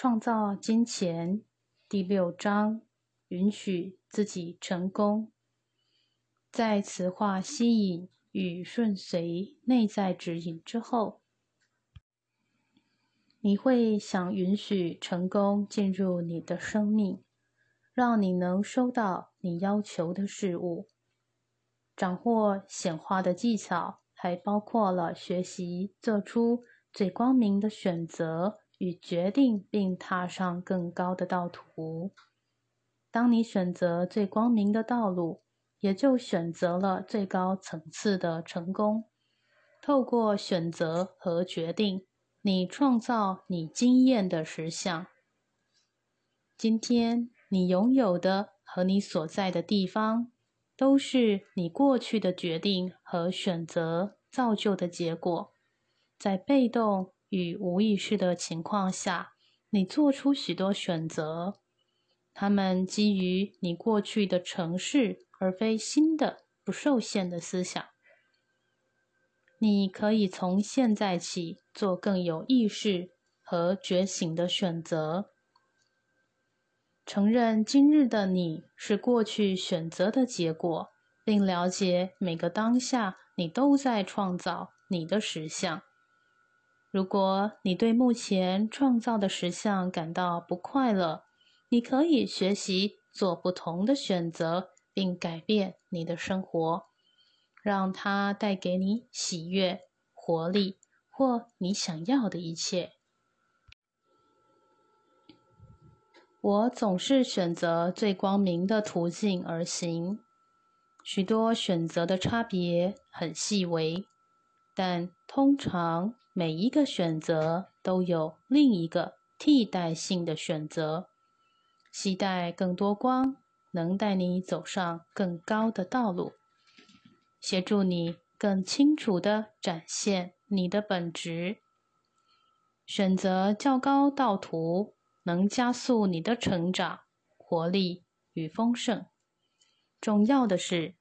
创造金钱第六章：允许自己成功。在磁化吸引与顺随内在指引之后，你会想允许成功进入你的生命，让你能收到你要求的事物。掌握显化的技巧，还包括了学习做出最光明的选择与决定，并踏上更高的道途。当你选择最光明的道路。也就选择了最高层次的成功。透过选择和决定，你创造你经验的实相。今天你拥有的和你所在的地方，都是你过去的决定和选择造就的结果。在被动与无意识的情况下，你做出许多选择，他们基于你过去的城市。而非新的不受限的思想。你可以从现在起做更有意识和觉醒的选择，承认今日的你是过去选择的结果，并了解每个当下你都在创造你的实相。如果你对目前创造的实相感到不快乐，你可以学习做不同的选择。并改变你的生活，让它带给你喜悦、活力或你想要的一切。我总是选择最光明的途径而行。许多选择的差别很细微，但通常每一个选择都有另一个替代性的选择，期待更多光。能带你走上更高的道路，协助你更清楚地展现你的本质。选择较高道途，能加速你的成长、活力与丰盛。重要的是，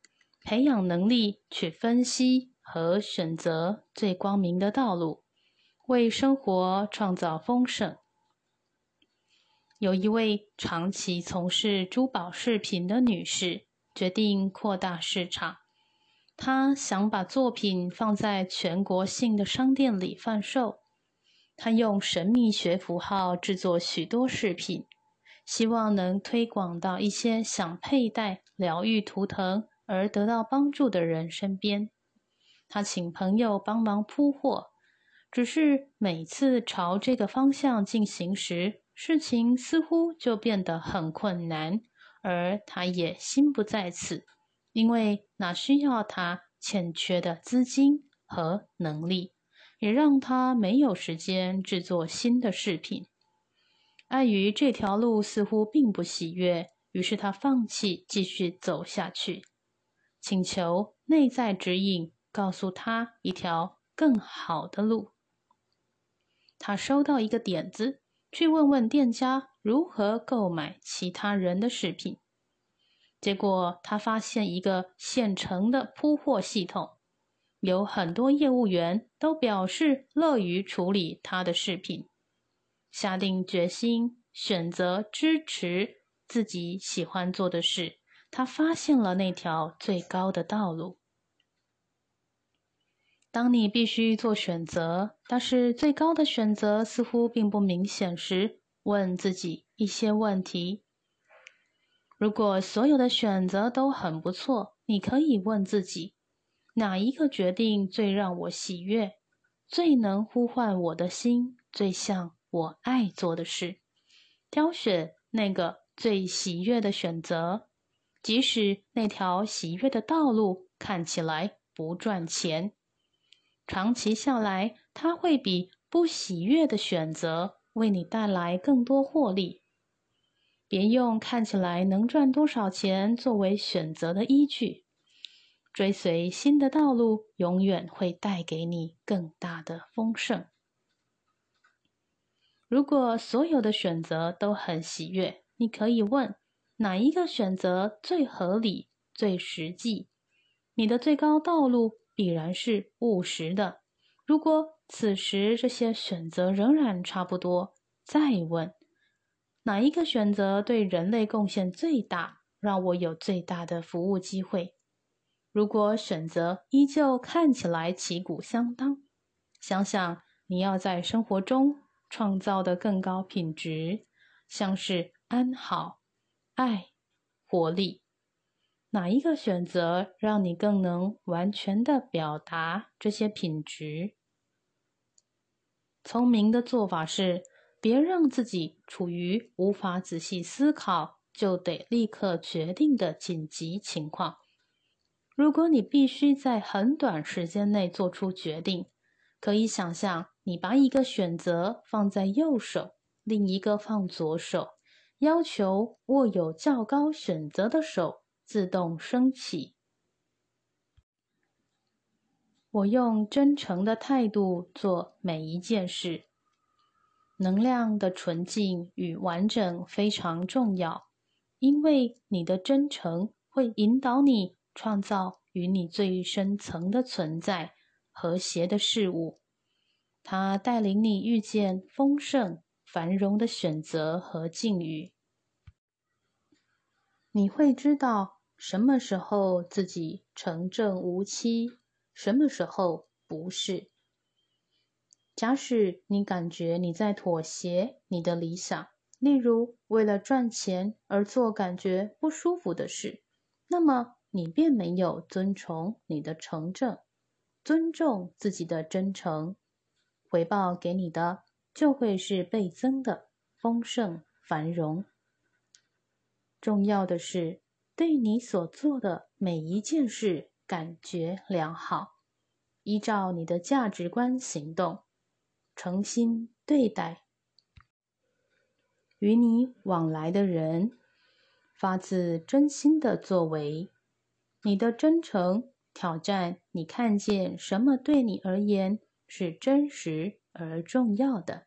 培养能力去分析和选择最光明的道路，为生活创造丰盛。有一位长期从事珠宝饰品的女士决定扩大市场。她想把作品放在全国性的商店里贩售。她用神秘学符号制作许多饰品，希望能推广到一些想佩戴疗愈图腾而得到帮助的人身边。她请朋友帮忙铺货，只是每次朝这个方向进行时，事情似乎就变得很困难，而他也心不在此，因为那需要他欠缺的资金和能力，也让他没有时间制作新的饰品。碍于这条路似乎并不喜悦，于是他放弃继续走下去，请求内在指引，告诉他一条更好的路。他收到一个点子。去问问店家如何购买其他人的饰品，结果他发现一个现成的铺货系统，有很多业务员都表示乐于处理他的饰品。下定决心选择支持自己喜欢做的事，他发现了那条最高的道路。当你必须做选择，但是最高的选择似乎并不明显时，问自己一些问题。如果所有的选择都很不错，你可以问自己：哪一个决定最让我喜悦，最能呼唤我的心，最像我爱做的事？挑选那个最喜悦的选择，即使那条喜悦的道路看起来不赚钱。长期下来，它会比不喜悦的选择为你带来更多获利。别用看起来能赚多少钱作为选择的依据。追随新的道路，永远会带给你更大的丰盛。如果所有的选择都很喜悦，你可以问哪一个选择最合理、最实际？你的最高道路。必然是务实的。如果此时这些选择仍然差不多，再问哪一个选择对人类贡献最大，让我有最大的服务机会？如果选择依旧看起来旗鼓相当，想想你要在生活中创造的更高品质，像是安好、爱、活力，哪一个选择让你更能完全的表达这些品质？聪明的做法是。别让自己处于无法仔细思考就得立刻决定的紧急情况。如果你必须在很短时间内做出决定，可以想象你把一个选择放在右手，另一个放左手，要求握有较高选择的手自动升起。我用真诚的态度做每一件事。能量的纯净与完整非常重要，因为你的真诚会引导你创造与你最深层的存在和谐的事物。它带领你遇见丰盛、繁荣的选择和境遇。你会知道什么时候自己成正无期，什么时候不是。假使你感觉你在妥协你的理想，例如为了赚钱而做感觉不舒服的事，那么你便没有遵从你的成正，尊重自己的真诚，回报给你的就会是倍增的丰盛繁荣。重要的是对你所做的每一件事感觉良好，依照你的价值观行动。诚心对待与你往来的人，发自真心的作为，你的真诚挑战你看见什么对你而言是真实而重要的。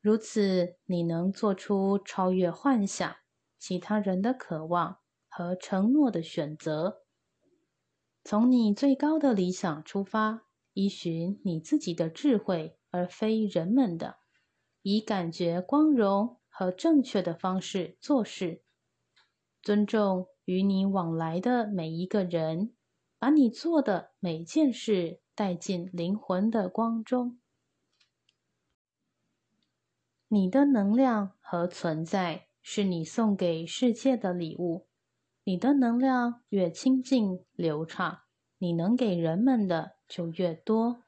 如此，你能做出超越幻想、其他人的渴望和承诺的选择，从你最高的理想出发。依循你自己的智慧，而非人们的，以感觉光荣和正确的方式做事，尊重与你往来的每一个人，把你做的每件事带进灵魂的光中。你的能量和存在是你送给世界的礼物。你的能量越清净流畅，你能给人们的。就越多，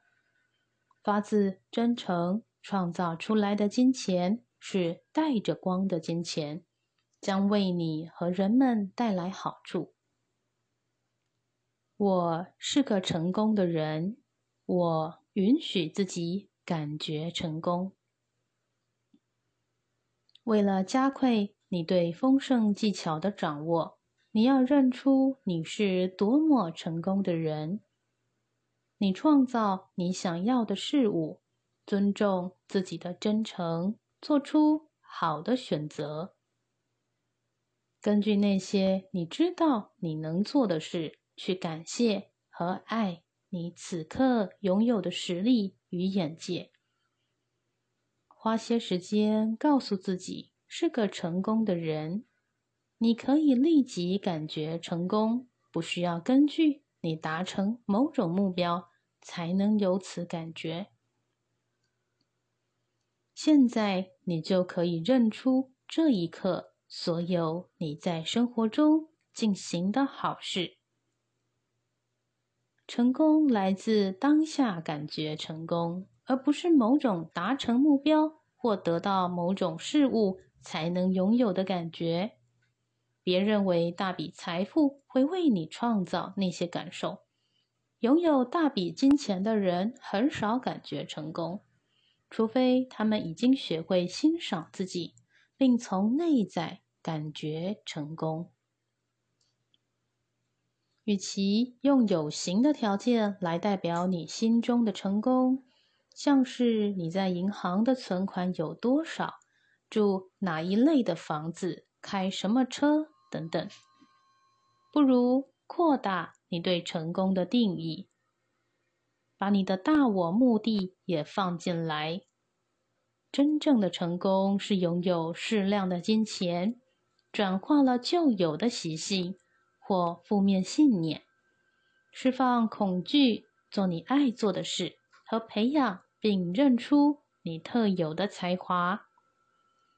发自真诚创造出来的金钱是带着光的金钱，将为你和人们带来好处。我是个成功的人，我允许自己感觉成功。为了加快你对丰盛技巧的掌握，你要认出你是多么成功的人。你创造你想要的事物，尊重自己的真诚，做出好的选择。根据那些你知道你能做的事，去感谢和爱你此刻拥有的实力与眼界。花些时间告诉自己是个成功的人，你可以立即感觉成功，不需要根据。你达成某种目标，才能有此感觉。现在你就可以认出这一刻所有你在生活中进行的好事。成功来自当下感觉成功，而不是某种达成目标或得到某种事物才能拥有的感觉。别认为大笔财富会为你创造那些感受。拥有大笔金钱的人很少感觉成功，除非他们已经学会欣赏自己，并从内在感觉成功。与其用有形的条件来代表你心中的成功，像是你在银行的存款有多少、住哪一类的房子、开什么车。等等，不如扩大你对成功的定义，把你的大我目的也放进来。真正的成功是拥有适量的金钱，转化了旧有的习性或负面信念，释放恐惧，做你爱做的事，和培养并认出你特有的才华。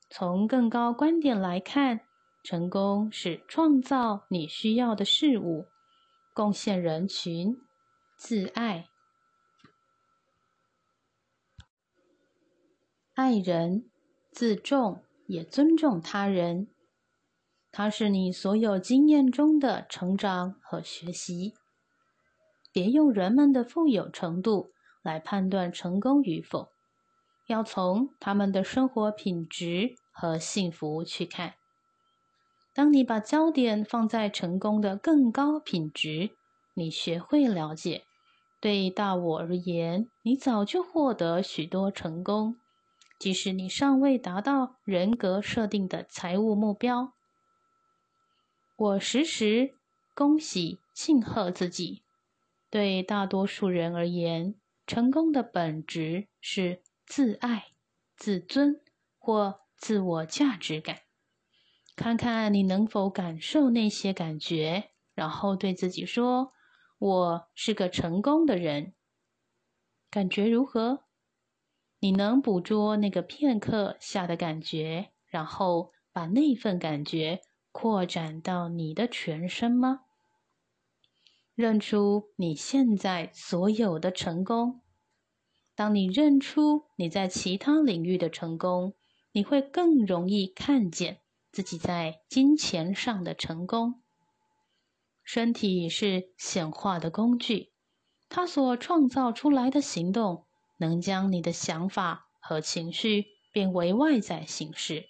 从更高观点来看，成功是创造你需要的事物，贡献人群，自爱。爱人、自重，也尊重他人，它是你所有经验中的成长和学习。别用人们的富有程度来判断成功与否，要从他们的生活品质和幸福去看。当你把焦点放在成功的更高品质，你学会了解，对大我而言，你早就获得许多成功。即使你尚未达到人格设定的财务目标，我时时恭喜庆贺自己。对大多数人而言，成功的本质是自爱、自尊或自我价值感。看看你能否感受那些感觉，然后对自己说：“我是个成功的人。”感觉如何？你能捕捉那个片刻下的感觉，然后把那份感觉扩展到你的全身吗？认出你现在所有的成功。当你认出你在其他领域的成功，你会更容易看见自己在金钱上的成功。身体是显化的工具，它所创造出来的行动。能将你的想法和情绪变为外在形式。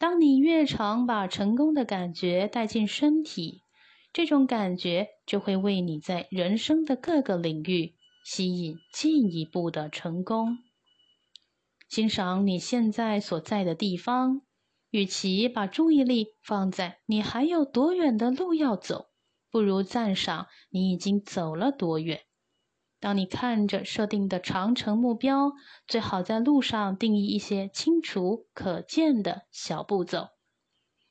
当你越常把成功的感觉带进身体，这种感觉就会为你在人生的各个领域吸引进一步的成功。欣赏你现在所在的地方，与其把注意力放在你还有多远的路要走，不如赞赏你已经走了多远。当你看着设定的长程目标，最好在路上定义一些清楚可见的小步骤。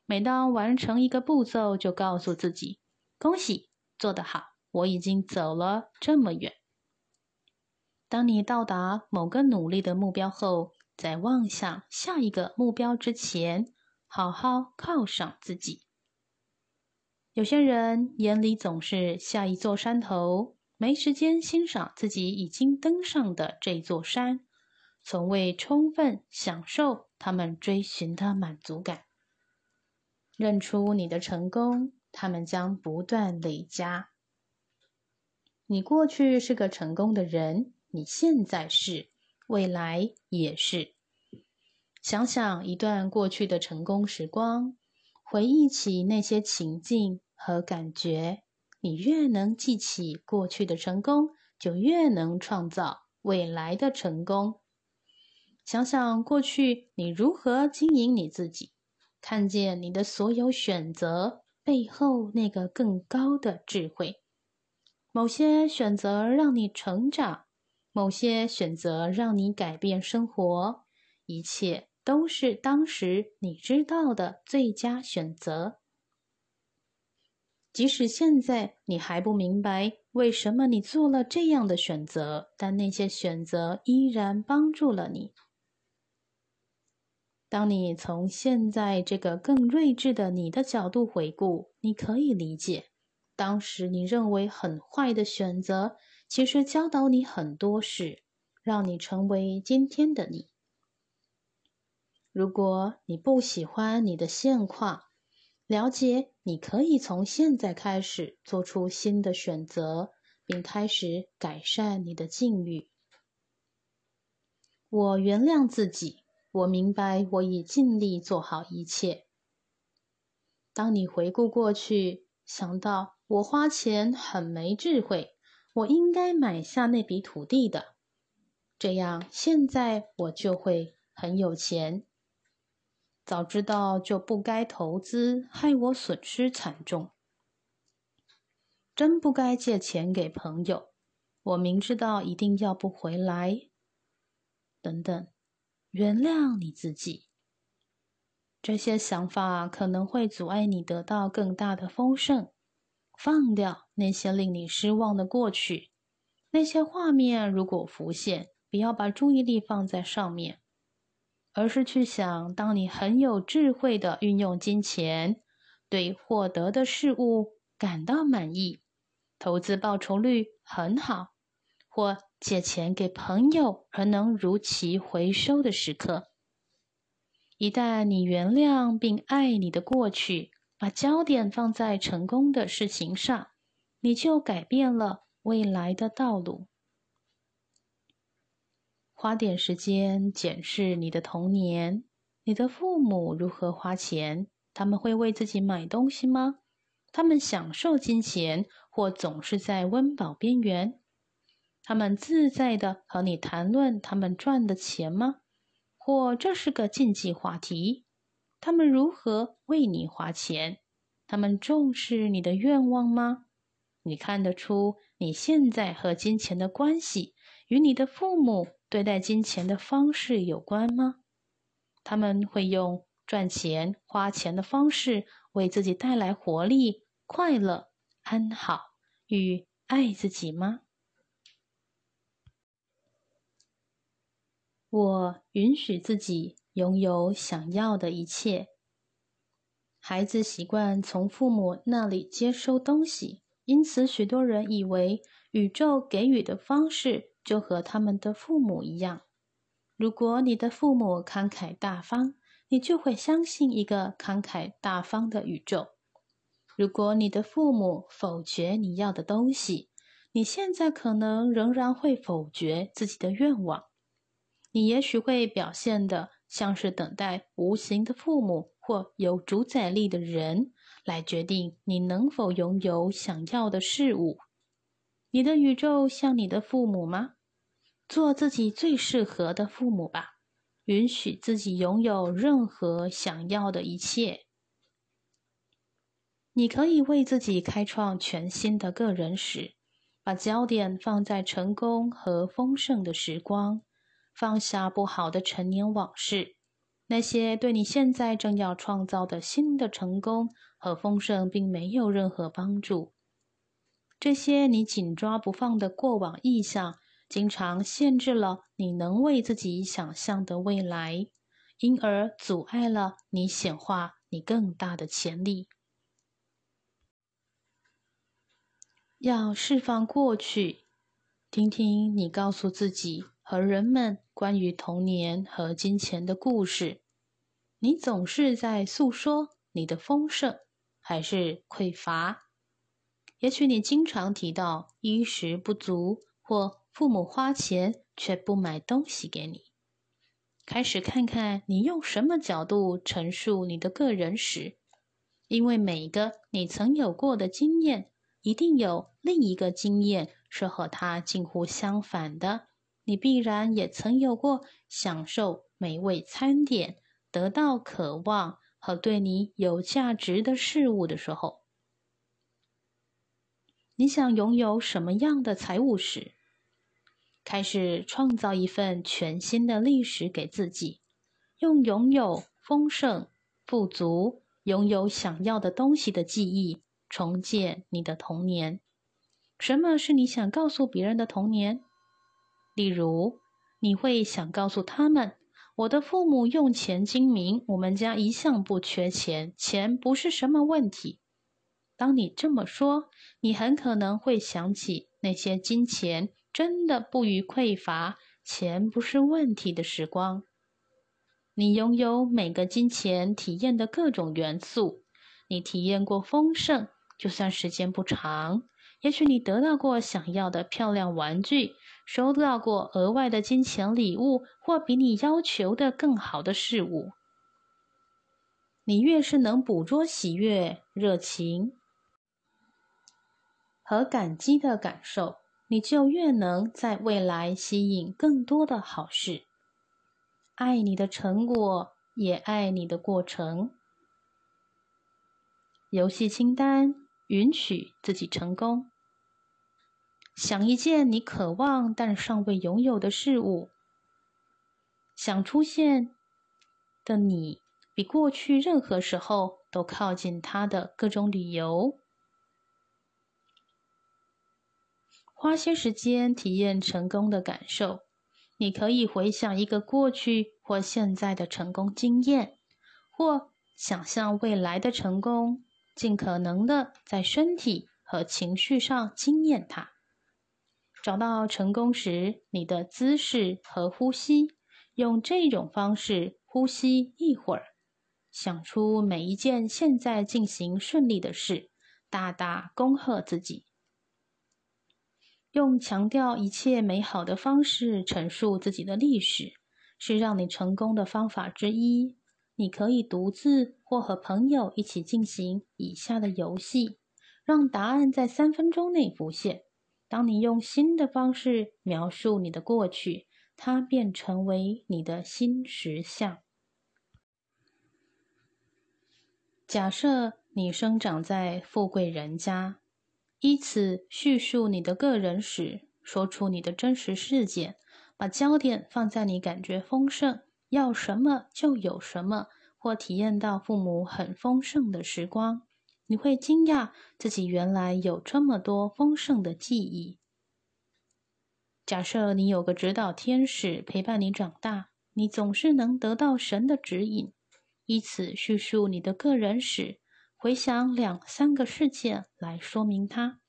每当完成一个步骤，就告诉自己：“恭喜，做得好，我已经走了这么远。”当你到达某个努力的目标后，在望向下一个目标之前，好好犒赏自己。有些人眼里总是下一座山头。没时间欣赏自己已经登上的这座山，从未充分享受他们追寻的满足感。认出你的成功，他们将不断累加。你过去是个成功的人，你现在是，未来也是。想想一段过去的成功时光，回忆起那些情境和感觉。你越能记起过去的成功，就越能创造未来的成功。想想过去你如何经营你自己，看见你的所有选择背后那个更高的智慧。某些选择让你成长，某些选择让你改变生活，一切都是当时你知道的最佳选择。即使现在你还不明白为什么你做了这样的选择，但那些选择依然帮助了你。当你从现在这个更睿智的你的角度回顾，你可以理解，当时你认为很坏的选择，其实教导你很多事，让你成为今天的你。如果你不喜欢你的现况，了解，你可以从现在开始做出新的选择，并开始改善你的境遇。我原谅自己，我明白我已尽力做好一切。当你回顾过去，想到我花钱很没智慧，我应该买下那笔土地的，这样现在我就会很有钱。早知道就不该投资，害我损失惨重。真不该借钱给朋友，我明知道一定要不回来。等等，原谅你自己。这些想法可能会阻碍你得到更大的丰盛。放掉那些令你失望的过去，那些画面如果浮现，不要把注意力放在上面，而是去想：当你很有智慧的运用金钱，对获得的事物感到满意，投资报酬率很好，或借钱给朋友而能如期回收的时刻。一旦你原谅并爱你的过去。把焦点放在成功的事情上，你就改变了未来的道路。花点时间检视你的童年，你的父母如何花钱？他们会为自己买东西吗？他们享受金钱，或总是在温饱边缘？他们自在的和你谈论他们赚的钱吗？或这是个禁忌话题？他们如何为你花钱？他们重视你的愿望吗？你看得出你现在和金钱的关系与你的父母对待金钱的方式有关吗？他们会用赚钱、花钱的方式为自己带来活力、快乐、安好与爱自己吗？我允许自己。拥有想要的一切。孩子习惯从父母那里接收东西，因此许多人以为宇宙给予的方式就和他们的父母一样。如果你的父母慷慨大方，你就会相信一个慷慨大方的宇宙。如果你的父母否决你要的东西，你现在可能仍然会否决自己的愿望。你也许会表现的。像是等待无形的父母或有主宰力的人来决定你能否拥有想要的事物。你的宇宙像你的父母吗？做自己最适合的父母吧，允许自己拥有任何想要的一切。你可以为自己开创全新的个人史，把焦点放在成功和丰盛的时光。放下不好的陈年往事，那些对你现在正要创造的新的成功和丰盛并没有任何帮助。这些你紧抓不放的过往意象，经常限制了你能为自己想象的未来，因而阻碍了你显化你更大的潜力。要释放过去，听听你告诉自己。和人们关于童年和金钱的故事，你总是在诉说你的丰盛还是匮乏？也许你经常提到衣食不足，或父母花钱却不买东西给你。开始看看你用什么角度陈述你的个人史，因为每一个你曾有过的经验，一定有另一个经验是和它近乎相反的。你必然也曾有过享受美味餐点、得到渴望和对你有价值的事物的时候。你想拥有什么样的财务史？开始创造一份全新的历史给自己，用拥有丰盛、富足、拥有想要的东西的记忆重建你的童年。什么是你想告诉别人的童年？例如，你会想告诉他们：“我的父母用钱精明，我们家一向不缺钱，钱不是什么问题。”当你这么说，你很可能会想起那些金钱真的不予匮乏、钱不是问题的时光。你拥有每个金钱体验的各种元素，你体验过丰盛，就算时间不长。也许你得到过想要的漂亮玩具。收到过额外的金钱礼物，或比你要求的更好的事物。你越是能捕捉喜悦、热情和感激的感受，你就越能在未来吸引更多的好事。爱你的成果，也爱你的过程。游戏清单：允许自己成功。想一件你渴望但尚未拥有的事物，想出现的你，比过去任何时候都靠近他的各种理由。花些时间体验成功的感受。你可以回想一个过去或现在的成功经验，或想象未来的成功，尽可能的在身体和情绪上经验它。找到成功时你的姿势和呼吸，用这种方式呼吸一会儿，想出每一件现在进行顺利的事，大大恭贺自己。用强调一切美好的方式陈述自己的历史，是让你成功的方法之一。你可以独自或和朋友一起进行以下的游戏，让答案在三分钟内浮现。当你用新的方式描述你的过去，它便成为你的新实相。假设你生长在富贵人家。依此叙述你的个人史，说出你的真实事件，把焦点放在你感觉丰盛，要什么就有什么，或体验到父母很丰盛的时光，你会惊讶自己原来有这么多丰盛的记忆。假设你有个指导天使陪伴你长大，你总是能得到神的指引。以此叙述你的个人史。回想两三个事件来说明它。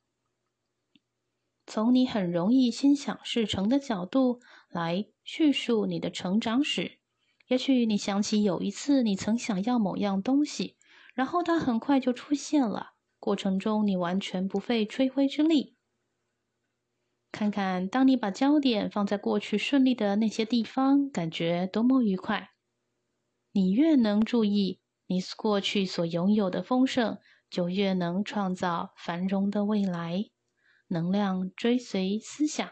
从你很容易心想事成的角度来叙述你的成长史。也许你想起有一次你曾想要某样东西，然后它很快就出现了。过程中你完全不费吹灰之力。看看当你把焦点放在过去顺利的那些地方，感觉多么愉快。你越能注意。你过去所拥有的丰盛，就越能创造繁荣的未来。能量追随思想，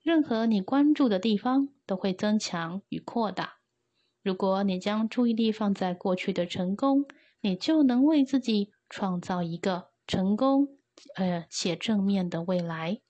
任何你关注的地方都会增强与扩大。如果你将注意力放在过去的成功，你就能为自己创造一个成功，呃且正面的未来。